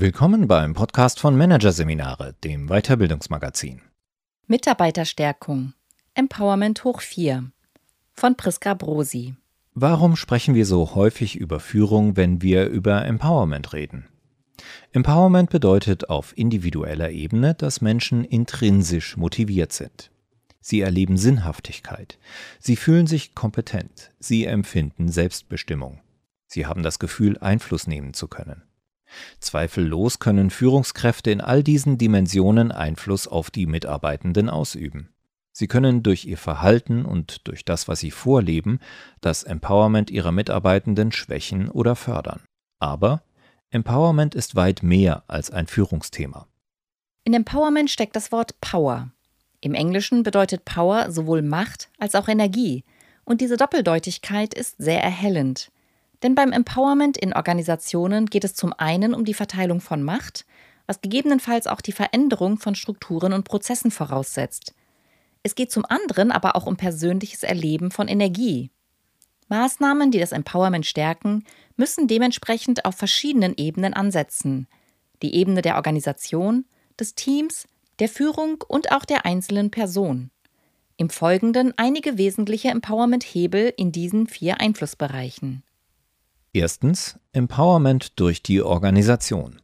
Willkommen beim Podcast von Managerseminare, dem Weiterbildungsmagazin. Mitarbeiterstärkung. Empowerment hoch 4 von Priska Brosi. Warum sprechen wir so häufig über Führung, wenn wir über Empowerment reden? Empowerment bedeutet auf individueller Ebene, dass Menschen intrinsisch motiviert sind. Sie erleben Sinnhaftigkeit. Sie fühlen sich kompetent. Sie empfinden Selbstbestimmung. Sie haben das Gefühl, Einfluss nehmen zu können. Zweifellos können Führungskräfte in all diesen Dimensionen Einfluss auf die Mitarbeitenden ausüben. Sie können durch ihr Verhalten und durch das, was sie vorleben, das Empowerment ihrer Mitarbeitenden schwächen oder fördern. Aber Empowerment ist weit mehr als ein Führungsthema. In Empowerment steckt das Wort Power. Im Englischen bedeutet Power sowohl Macht als auch Energie, und diese Doppeldeutigkeit ist sehr erhellend. Denn beim Empowerment in Organisationen geht es zum einen um die Verteilung von Macht, was gegebenenfalls auch die Veränderung von Strukturen und Prozessen voraussetzt. Es geht zum anderen aber auch um persönliches Erleben von Energie. Maßnahmen, die das Empowerment stärken, müssen dementsprechend auf verschiedenen Ebenen ansetzen. Die Ebene der Organisation, des Teams, der Führung und auch der einzelnen Person. Im Folgenden einige wesentliche Empowerment-Hebel in diesen vier Einflussbereichen. Erstens Empowerment durch die Organisation.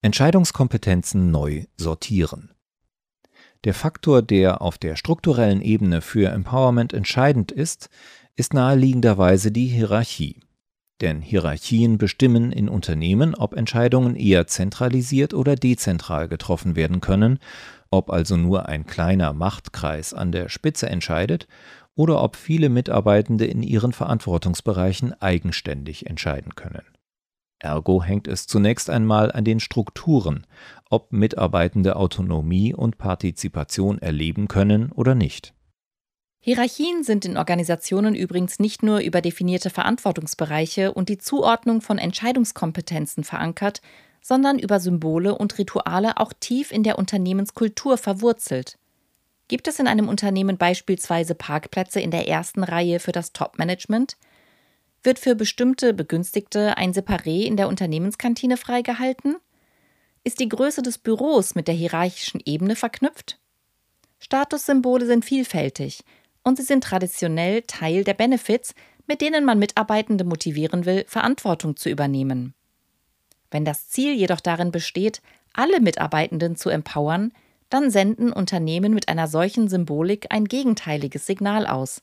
Entscheidungskompetenzen neu sortieren. Der Faktor, der auf der strukturellen Ebene für Empowerment entscheidend ist, ist naheliegenderweise die Hierarchie. Denn Hierarchien bestimmen in Unternehmen, ob Entscheidungen eher zentralisiert oder dezentral getroffen werden können, ob also nur ein kleiner Machtkreis an der Spitze entscheidet oder ob viele Mitarbeitende in ihren Verantwortungsbereichen eigenständig entscheiden können. Ergo hängt es zunächst einmal an den Strukturen, ob Mitarbeitende Autonomie und Partizipation erleben können oder nicht. Hierarchien sind in Organisationen übrigens nicht nur über definierte Verantwortungsbereiche und die Zuordnung von Entscheidungskompetenzen verankert, sondern über Symbole und Rituale auch tief in der Unternehmenskultur verwurzelt. Gibt es in einem Unternehmen beispielsweise Parkplätze in der ersten Reihe für das Top-Management? Wird für bestimmte Begünstigte ein Separé in der Unternehmenskantine freigehalten? Ist die Größe des Büros mit der hierarchischen Ebene verknüpft? Statussymbole sind vielfältig und sie sind traditionell Teil der Benefits, mit denen man Mitarbeitende motivieren will, Verantwortung zu übernehmen. Wenn das Ziel jedoch darin besteht, alle Mitarbeitenden zu empowern, dann senden Unternehmen mit einer solchen Symbolik ein gegenteiliges Signal aus.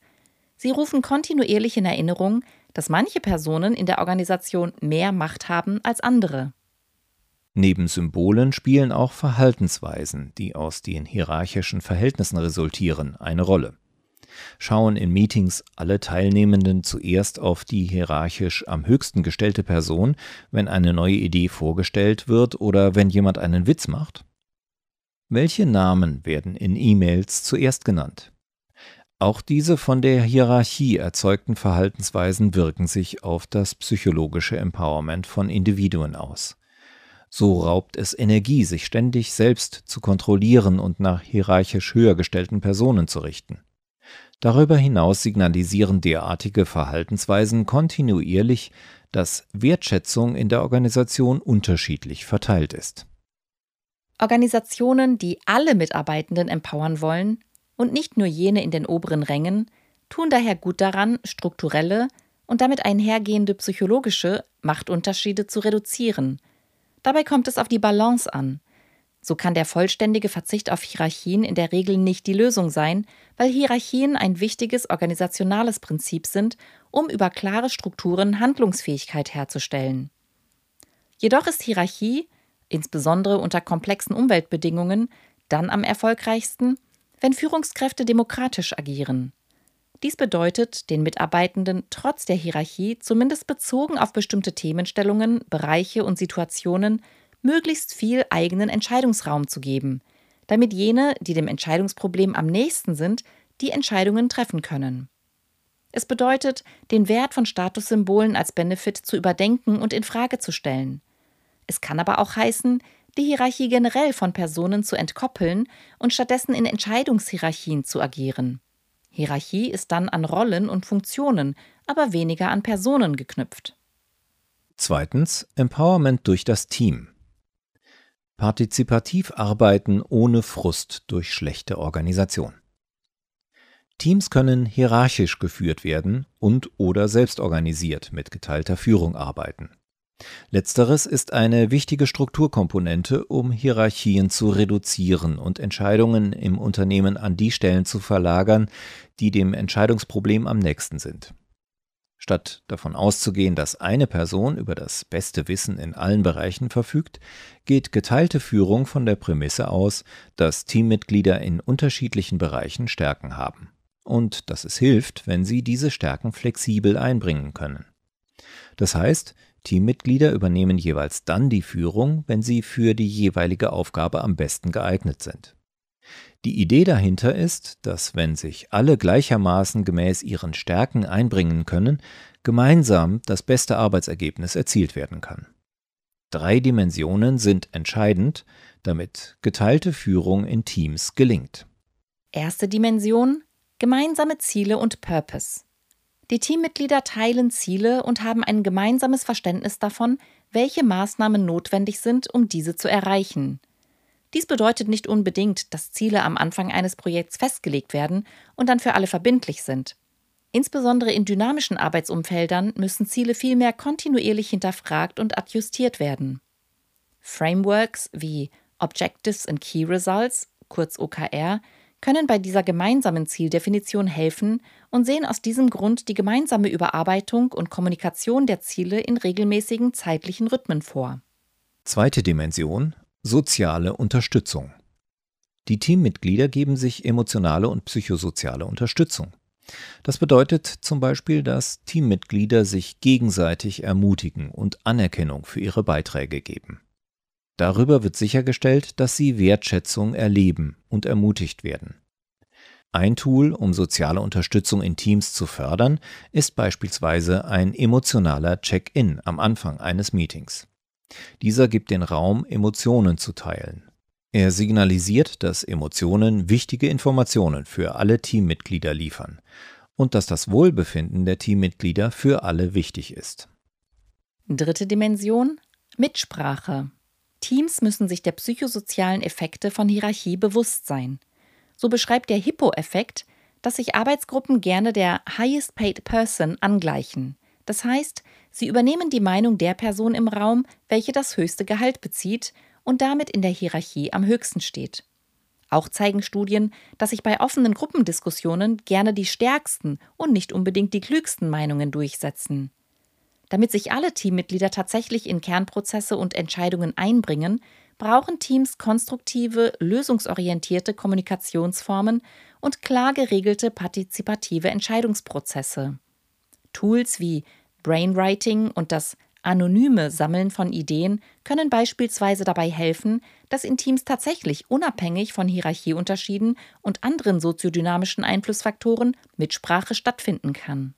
Sie rufen kontinuierlich in Erinnerung, dass manche Personen in der Organisation mehr Macht haben als andere. Neben Symbolen spielen auch Verhaltensweisen, die aus den hierarchischen Verhältnissen resultieren, eine Rolle. Schauen in Meetings alle Teilnehmenden zuerst auf die hierarchisch am höchsten gestellte Person, wenn eine neue Idee vorgestellt wird oder wenn jemand einen Witz macht? Welche Namen werden in E-Mails zuerst genannt? Auch diese von der Hierarchie erzeugten Verhaltensweisen wirken sich auf das psychologische Empowerment von Individuen aus. So raubt es Energie, sich ständig selbst zu kontrollieren und nach hierarchisch höher gestellten Personen zu richten. Darüber hinaus signalisieren derartige Verhaltensweisen kontinuierlich, dass Wertschätzung in der Organisation unterschiedlich verteilt ist. Organisationen, die alle Mitarbeitenden empowern wollen und nicht nur jene in den oberen Rängen, tun daher gut daran, strukturelle und damit einhergehende psychologische Machtunterschiede zu reduzieren. Dabei kommt es auf die Balance an. So kann der vollständige Verzicht auf Hierarchien in der Regel nicht die Lösung sein, weil Hierarchien ein wichtiges organisationales Prinzip sind, um über klare Strukturen Handlungsfähigkeit herzustellen. Jedoch ist Hierarchie insbesondere unter komplexen Umweltbedingungen, dann am erfolgreichsten, wenn Führungskräfte demokratisch agieren. Dies bedeutet, den Mitarbeitenden trotz der Hierarchie, zumindest bezogen auf bestimmte Themenstellungen, Bereiche und Situationen, möglichst viel eigenen Entscheidungsraum zu geben, damit jene, die dem Entscheidungsproblem am nächsten sind, die Entscheidungen treffen können. Es bedeutet, den Wert von Statussymbolen als Benefit zu überdenken und in Frage zu stellen. Es kann aber auch heißen, die Hierarchie generell von Personen zu entkoppeln und stattdessen in Entscheidungshierarchien zu agieren. Hierarchie ist dann an Rollen und Funktionen, aber weniger an Personen geknüpft. Zweitens Empowerment durch das Team. Partizipativ arbeiten ohne Frust durch schlechte Organisation. Teams können hierarchisch geführt werden und oder selbstorganisiert mit geteilter Führung arbeiten. Letzteres ist eine wichtige Strukturkomponente, um Hierarchien zu reduzieren und Entscheidungen im Unternehmen an die Stellen zu verlagern, die dem Entscheidungsproblem am nächsten sind. Statt davon auszugehen, dass eine Person über das beste Wissen in allen Bereichen verfügt, geht geteilte Führung von der Prämisse aus, dass Teammitglieder in unterschiedlichen Bereichen Stärken haben und dass es hilft, wenn sie diese Stärken flexibel einbringen können. Das heißt, Teammitglieder übernehmen jeweils dann die Führung, wenn sie für die jeweilige Aufgabe am besten geeignet sind. Die Idee dahinter ist, dass wenn sich alle gleichermaßen gemäß ihren Stärken einbringen können, gemeinsam das beste Arbeitsergebnis erzielt werden kann. Drei Dimensionen sind entscheidend, damit geteilte Führung in Teams gelingt. Erste Dimension Gemeinsame Ziele und Purpose. Die Teammitglieder teilen Ziele und haben ein gemeinsames Verständnis davon, welche Maßnahmen notwendig sind, um diese zu erreichen. Dies bedeutet nicht unbedingt, dass Ziele am Anfang eines Projekts festgelegt werden und dann für alle verbindlich sind. Insbesondere in dynamischen Arbeitsumfeldern müssen Ziele vielmehr kontinuierlich hinterfragt und adjustiert werden. Frameworks wie Objectives and Key Results, kurz OKR, können bei dieser gemeinsamen Zieldefinition helfen und sehen aus diesem Grund die gemeinsame Überarbeitung und Kommunikation der Ziele in regelmäßigen zeitlichen Rhythmen vor. Zweite Dimension Soziale Unterstützung. Die Teammitglieder geben sich emotionale und psychosoziale Unterstützung. Das bedeutet zum Beispiel, dass Teammitglieder sich gegenseitig ermutigen und Anerkennung für ihre Beiträge geben. Darüber wird sichergestellt, dass sie Wertschätzung erleben und ermutigt werden. Ein Tool, um soziale Unterstützung in Teams zu fördern, ist beispielsweise ein emotionaler Check-in am Anfang eines Meetings. Dieser gibt den Raum, Emotionen zu teilen. Er signalisiert, dass Emotionen wichtige Informationen für alle Teammitglieder liefern und dass das Wohlbefinden der Teammitglieder für alle wichtig ist. Dritte Dimension Mitsprache. Teams müssen sich der psychosozialen Effekte von Hierarchie bewusst sein. So beschreibt der Hippo-Effekt, dass sich Arbeitsgruppen gerne der highest paid person angleichen. Das heißt, sie übernehmen die Meinung der Person im Raum, welche das höchste Gehalt bezieht und damit in der Hierarchie am höchsten steht. Auch zeigen Studien, dass sich bei offenen Gruppendiskussionen gerne die stärksten und nicht unbedingt die klügsten Meinungen durchsetzen. Damit sich alle Teammitglieder tatsächlich in Kernprozesse und Entscheidungen einbringen, brauchen Teams konstruktive, lösungsorientierte Kommunikationsformen und klar geregelte partizipative Entscheidungsprozesse. Tools wie Brainwriting und das anonyme Sammeln von Ideen können beispielsweise dabei helfen, dass in Teams tatsächlich unabhängig von Hierarchieunterschieden und anderen soziodynamischen Einflussfaktoren Mitsprache stattfinden kann.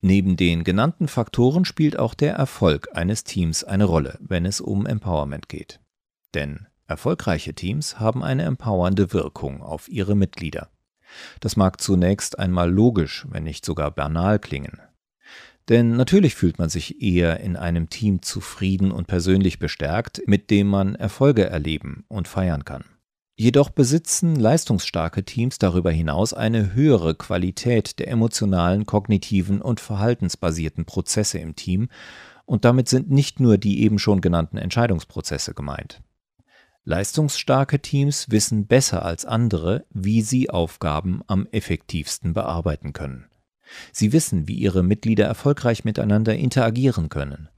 Neben den genannten Faktoren spielt auch der Erfolg eines Teams eine Rolle, wenn es um Empowerment geht. Denn erfolgreiche Teams haben eine empowernde Wirkung auf ihre Mitglieder. Das mag zunächst einmal logisch, wenn nicht sogar banal klingen. Denn natürlich fühlt man sich eher in einem Team zufrieden und persönlich bestärkt, mit dem man Erfolge erleben und feiern kann. Jedoch besitzen leistungsstarke Teams darüber hinaus eine höhere Qualität der emotionalen, kognitiven und verhaltensbasierten Prozesse im Team, und damit sind nicht nur die eben schon genannten Entscheidungsprozesse gemeint. Leistungsstarke Teams wissen besser als andere, wie sie Aufgaben am effektivsten bearbeiten können. Sie wissen, wie ihre Mitglieder erfolgreich miteinander interagieren können.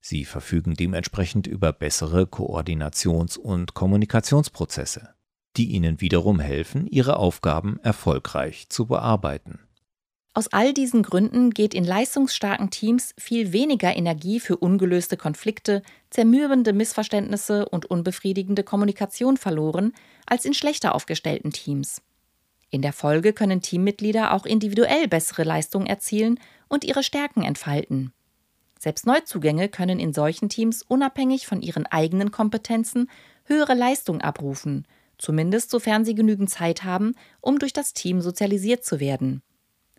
Sie verfügen dementsprechend über bessere Koordinations- und Kommunikationsprozesse, die ihnen wiederum helfen, ihre Aufgaben erfolgreich zu bearbeiten. Aus all diesen Gründen geht in leistungsstarken Teams viel weniger Energie für ungelöste Konflikte, zermürbende Missverständnisse und unbefriedigende Kommunikation verloren als in schlechter aufgestellten Teams. In der Folge können Teammitglieder auch individuell bessere Leistungen erzielen und ihre Stärken entfalten. Selbst Neuzugänge können in solchen Teams unabhängig von ihren eigenen Kompetenzen höhere Leistungen abrufen, zumindest sofern sie genügend Zeit haben, um durch das Team sozialisiert zu werden.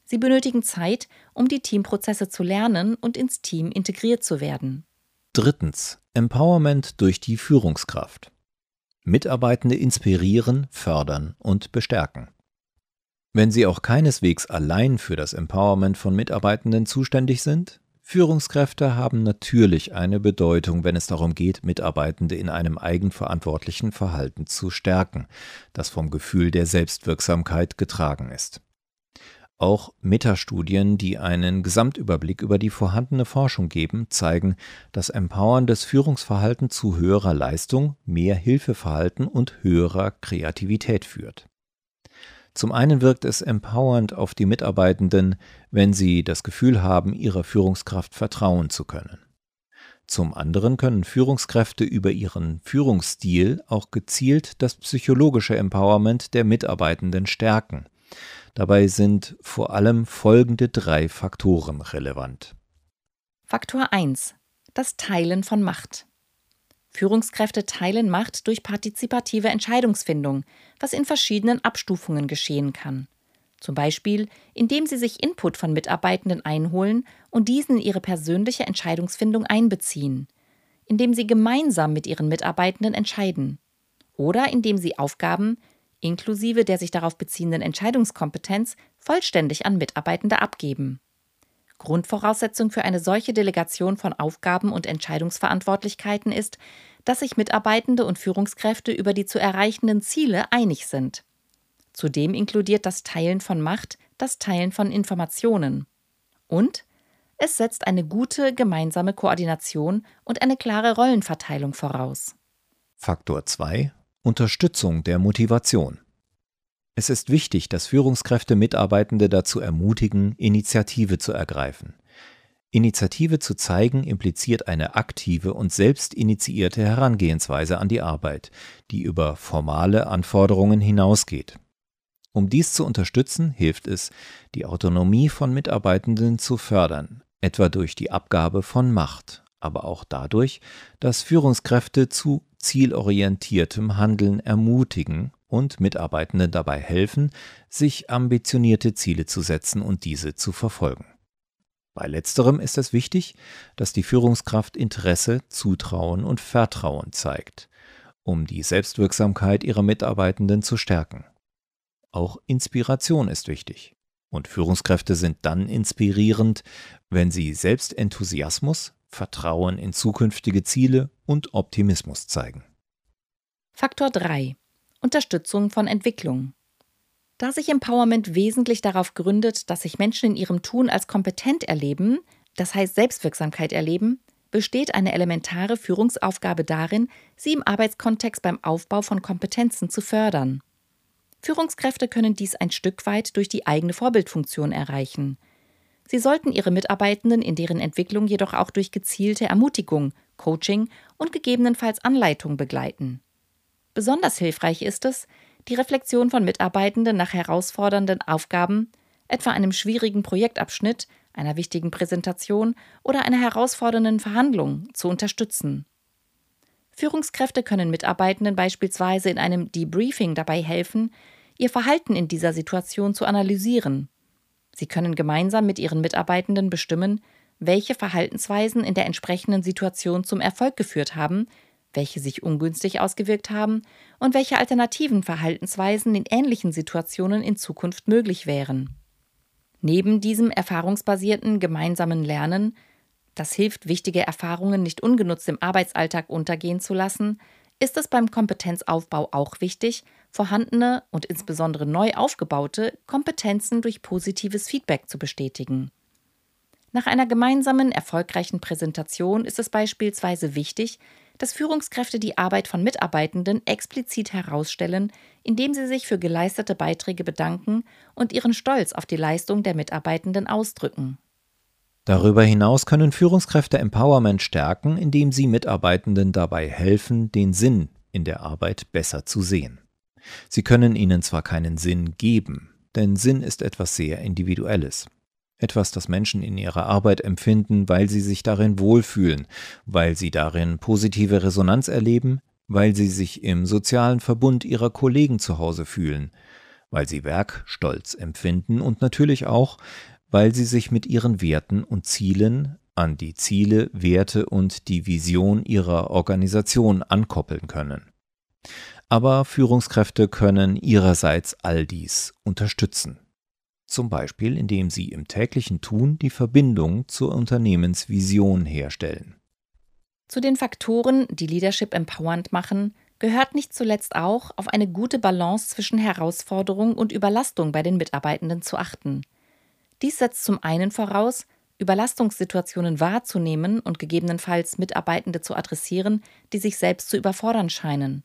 Sie benötigen Zeit, um die Teamprozesse zu lernen und ins Team integriert zu werden. Drittens. Empowerment durch die Führungskraft. Mitarbeitende inspirieren, fördern und bestärken. Wenn sie auch keineswegs allein für das Empowerment von Mitarbeitenden zuständig sind, Führungskräfte haben natürlich eine Bedeutung, wenn es darum geht, Mitarbeitende in einem eigenverantwortlichen Verhalten zu stärken, das vom Gefühl der Selbstwirksamkeit getragen ist. Auch Metastudien, die einen Gesamtüberblick über die vorhandene Forschung geben, zeigen, dass empowerndes Führungsverhalten zu höherer Leistung, mehr Hilfeverhalten und höherer Kreativität führt. Zum einen wirkt es empowernd auf die Mitarbeitenden, wenn sie das Gefühl haben, ihrer Führungskraft vertrauen zu können. Zum anderen können Führungskräfte über ihren Führungsstil auch gezielt das psychologische Empowerment der Mitarbeitenden stärken. Dabei sind vor allem folgende drei Faktoren relevant. Faktor 1. Das Teilen von Macht. Führungskräfte teilen Macht durch partizipative Entscheidungsfindung, was in verschiedenen Abstufungen geschehen kann. Zum Beispiel, indem sie sich Input von Mitarbeitenden einholen und diesen in ihre persönliche Entscheidungsfindung einbeziehen, indem sie gemeinsam mit ihren Mitarbeitenden entscheiden oder indem sie Aufgaben, inklusive der sich darauf beziehenden Entscheidungskompetenz, vollständig an Mitarbeitende abgeben. Grundvoraussetzung für eine solche Delegation von Aufgaben und Entscheidungsverantwortlichkeiten ist, dass sich Mitarbeitende und Führungskräfte über die zu erreichenden Ziele einig sind. Zudem inkludiert das Teilen von Macht das Teilen von Informationen. Und es setzt eine gute gemeinsame Koordination und eine klare Rollenverteilung voraus. Faktor 2 Unterstützung der Motivation. Es ist wichtig, dass Führungskräfte Mitarbeitende dazu ermutigen, Initiative zu ergreifen. Initiative zu zeigen impliziert eine aktive und selbstinitiierte Herangehensweise an die Arbeit, die über formale Anforderungen hinausgeht. Um dies zu unterstützen, hilft es, die Autonomie von Mitarbeitenden zu fördern, etwa durch die Abgabe von Macht, aber auch dadurch, dass Führungskräfte zu zielorientiertem Handeln ermutigen und Mitarbeitenden dabei helfen, sich ambitionierte Ziele zu setzen und diese zu verfolgen. Bei letzterem ist es wichtig, dass die Führungskraft Interesse, Zutrauen und Vertrauen zeigt, um die Selbstwirksamkeit ihrer Mitarbeitenden zu stärken. Auch Inspiration ist wichtig. Und Führungskräfte sind dann inspirierend, wenn sie selbst Enthusiasmus, Vertrauen in zukünftige Ziele und Optimismus zeigen. Faktor 3. Unterstützung von Entwicklung. Da sich Empowerment wesentlich darauf gründet, dass sich Menschen in ihrem Tun als kompetent erleben, das heißt Selbstwirksamkeit erleben, besteht eine elementare Führungsaufgabe darin, sie im Arbeitskontext beim Aufbau von Kompetenzen zu fördern. Führungskräfte können dies ein Stück weit durch die eigene Vorbildfunktion erreichen – Sie sollten ihre Mitarbeitenden in deren Entwicklung jedoch auch durch gezielte Ermutigung, Coaching und gegebenenfalls Anleitung begleiten. Besonders hilfreich ist es, die Reflexion von Mitarbeitenden nach herausfordernden Aufgaben, etwa einem schwierigen Projektabschnitt, einer wichtigen Präsentation oder einer herausfordernden Verhandlung, zu unterstützen. Führungskräfte können Mitarbeitenden beispielsweise in einem Debriefing dabei helfen, ihr Verhalten in dieser Situation zu analysieren Sie können gemeinsam mit Ihren Mitarbeitenden bestimmen, welche Verhaltensweisen in der entsprechenden Situation zum Erfolg geführt haben, welche sich ungünstig ausgewirkt haben und welche alternativen Verhaltensweisen in ähnlichen Situationen in Zukunft möglich wären. Neben diesem erfahrungsbasierten gemeinsamen Lernen, das hilft, wichtige Erfahrungen nicht ungenutzt im Arbeitsalltag untergehen zu lassen, ist es beim Kompetenzaufbau auch wichtig, vorhandene und insbesondere neu aufgebaute Kompetenzen durch positives Feedback zu bestätigen. Nach einer gemeinsamen, erfolgreichen Präsentation ist es beispielsweise wichtig, dass Führungskräfte die Arbeit von Mitarbeitenden explizit herausstellen, indem sie sich für geleistete Beiträge bedanken und ihren Stolz auf die Leistung der Mitarbeitenden ausdrücken. Darüber hinaus können Führungskräfte Empowerment stärken, indem sie Mitarbeitenden dabei helfen, den Sinn in der Arbeit besser zu sehen. Sie können ihnen zwar keinen Sinn geben, denn Sinn ist etwas sehr Individuelles. Etwas, das Menschen in ihrer Arbeit empfinden, weil sie sich darin wohlfühlen, weil sie darin positive Resonanz erleben, weil sie sich im sozialen Verbund ihrer Kollegen zu Hause fühlen, weil sie Werkstolz empfinden und natürlich auch, weil sie sich mit ihren Werten und Zielen an die Ziele, Werte und die Vision ihrer Organisation ankoppeln können. Aber Führungskräfte können ihrerseits all dies unterstützen. Zum Beispiel, indem sie im täglichen Tun die Verbindung zur Unternehmensvision herstellen. Zu den Faktoren, die Leadership empowernd machen, gehört nicht zuletzt auch, auf eine gute Balance zwischen Herausforderung und Überlastung bei den Mitarbeitenden zu achten. Dies setzt zum einen voraus, Überlastungssituationen wahrzunehmen und gegebenenfalls Mitarbeitende zu adressieren, die sich selbst zu überfordern scheinen.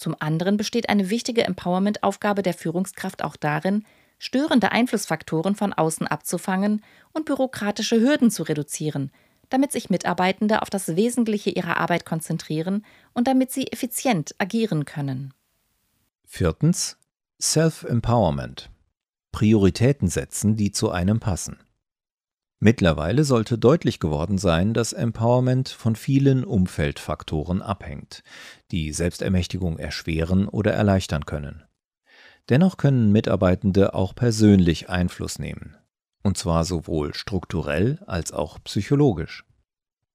Zum anderen besteht eine wichtige Empowerment-Aufgabe der Führungskraft auch darin, störende Einflussfaktoren von außen abzufangen und bürokratische Hürden zu reduzieren, damit sich Mitarbeitende auf das Wesentliche ihrer Arbeit konzentrieren und damit sie effizient agieren können. Viertens Self-Empowerment. Prioritäten setzen, die zu einem passen. Mittlerweile sollte deutlich geworden sein, dass Empowerment von vielen Umfeldfaktoren abhängt, die Selbstermächtigung erschweren oder erleichtern können. Dennoch können Mitarbeitende auch persönlich Einfluss nehmen, und zwar sowohl strukturell als auch psychologisch.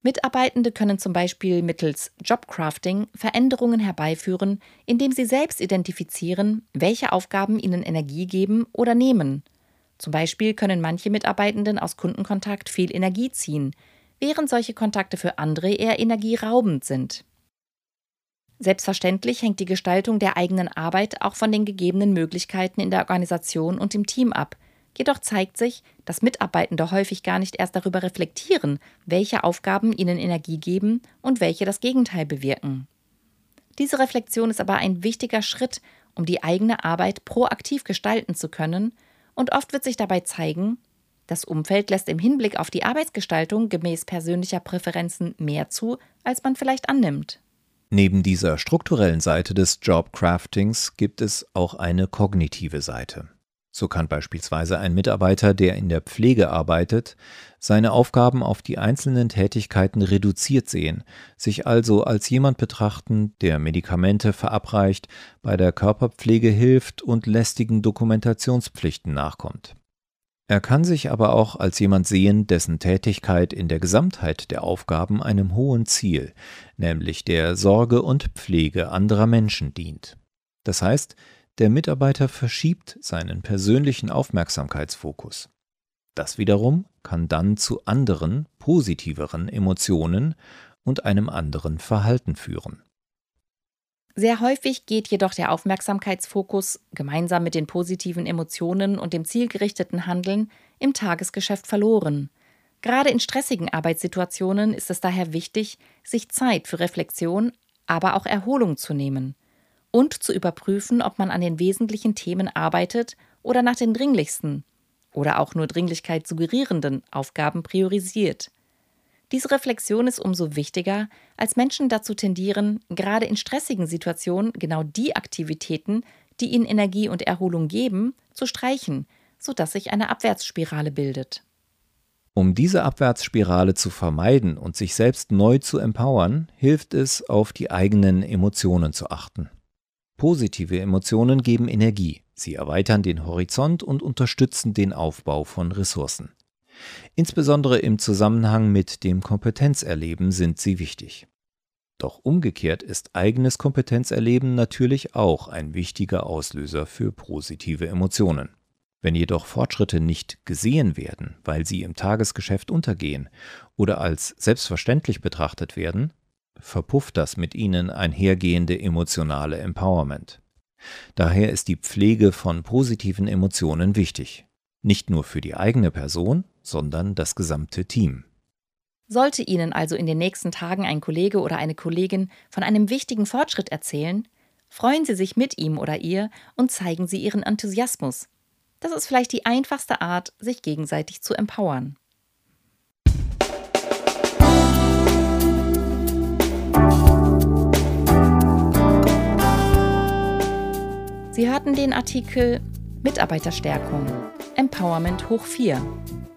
Mitarbeitende können zum Beispiel mittels Jobcrafting Veränderungen herbeiführen, indem sie selbst identifizieren, welche Aufgaben ihnen Energie geben oder nehmen – zum Beispiel können manche Mitarbeitenden aus Kundenkontakt viel Energie ziehen, während solche Kontakte für andere eher energieraubend sind. Selbstverständlich hängt die Gestaltung der eigenen Arbeit auch von den gegebenen Möglichkeiten in der Organisation und im Team ab. Jedoch zeigt sich, dass Mitarbeitende häufig gar nicht erst darüber reflektieren, welche Aufgaben ihnen Energie geben und welche das Gegenteil bewirken. Diese Reflexion ist aber ein wichtiger Schritt, um die eigene Arbeit proaktiv gestalten zu können und oft wird sich dabei zeigen, das Umfeld lässt im Hinblick auf die Arbeitsgestaltung gemäß persönlicher Präferenzen mehr zu, als man vielleicht annimmt. Neben dieser strukturellen Seite des Jobcraftings gibt es auch eine kognitive Seite. So kann beispielsweise ein Mitarbeiter, der in der Pflege arbeitet, seine Aufgaben auf die einzelnen Tätigkeiten reduziert sehen, sich also als jemand betrachten, der Medikamente verabreicht, bei der Körperpflege hilft und lästigen Dokumentationspflichten nachkommt. Er kann sich aber auch als jemand sehen, dessen Tätigkeit in der Gesamtheit der Aufgaben einem hohen Ziel, nämlich der Sorge und Pflege anderer Menschen dient. Das heißt, der Mitarbeiter verschiebt seinen persönlichen Aufmerksamkeitsfokus. Das wiederum kann dann zu anderen, positiveren Emotionen und einem anderen Verhalten führen. Sehr häufig geht jedoch der Aufmerksamkeitsfokus gemeinsam mit den positiven Emotionen und dem zielgerichteten Handeln im Tagesgeschäft verloren. Gerade in stressigen Arbeitssituationen ist es daher wichtig, sich Zeit für Reflexion, aber auch Erholung zu nehmen und zu überprüfen, ob man an den wesentlichen Themen arbeitet oder nach den dringlichsten oder auch nur Dringlichkeit suggerierenden Aufgaben priorisiert. Diese Reflexion ist umso wichtiger, als Menschen dazu tendieren, gerade in stressigen Situationen genau die Aktivitäten, die ihnen Energie und Erholung geben, zu streichen, sodass sich eine Abwärtsspirale bildet. Um diese Abwärtsspirale zu vermeiden und sich selbst neu zu empowern, hilft es, auf die eigenen Emotionen zu achten. Positive Emotionen geben Energie, sie erweitern den Horizont und unterstützen den Aufbau von Ressourcen. Insbesondere im Zusammenhang mit dem Kompetenzerleben sind sie wichtig. Doch umgekehrt ist eigenes Kompetenzerleben natürlich auch ein wichtiger Auslöser für positive Emotionen. Wenn jedoch Fortschritte nicht gesehen werden, weil sie im Tagesgeschäft untergehen oder als selbstverständlich betrachtet werden, verpufft das mit ihnen einhergehende emotionale Empowerment. Daher ist die Pflege von positiven Emotionen wichtig, nicht nur für die eigene Person, sondern das gesamte Team. Sollte Ihnen also in den nächsten Tagen ein Kollege oder eine Kollegin von einem wichtigen Fortschritt erzählen, freuen Sie sich mit ihm oder ihr und zeigen Sie Ihren Enthusiasmus. Das ist vielleicht die einfachste Art, sich gegenseitig zu empowern. Sie hörten den Artikel Mitarbeiterstärkung Empowerment hoch 4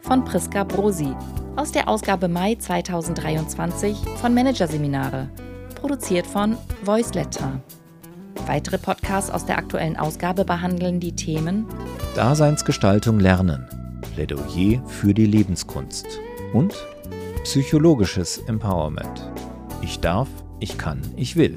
von Priska Brosi aus der Ausgabe Mai 2023 von Managerseminare, produziert von Voiceletter. Weitere Podcasts aus der aktuellen Ausgabe behandeln die Themen Daseinsgestaltung lernen, Plädoyer für die Lebenskunst und Psychologisches Empowerment. Ich darf, ich kann, ich will.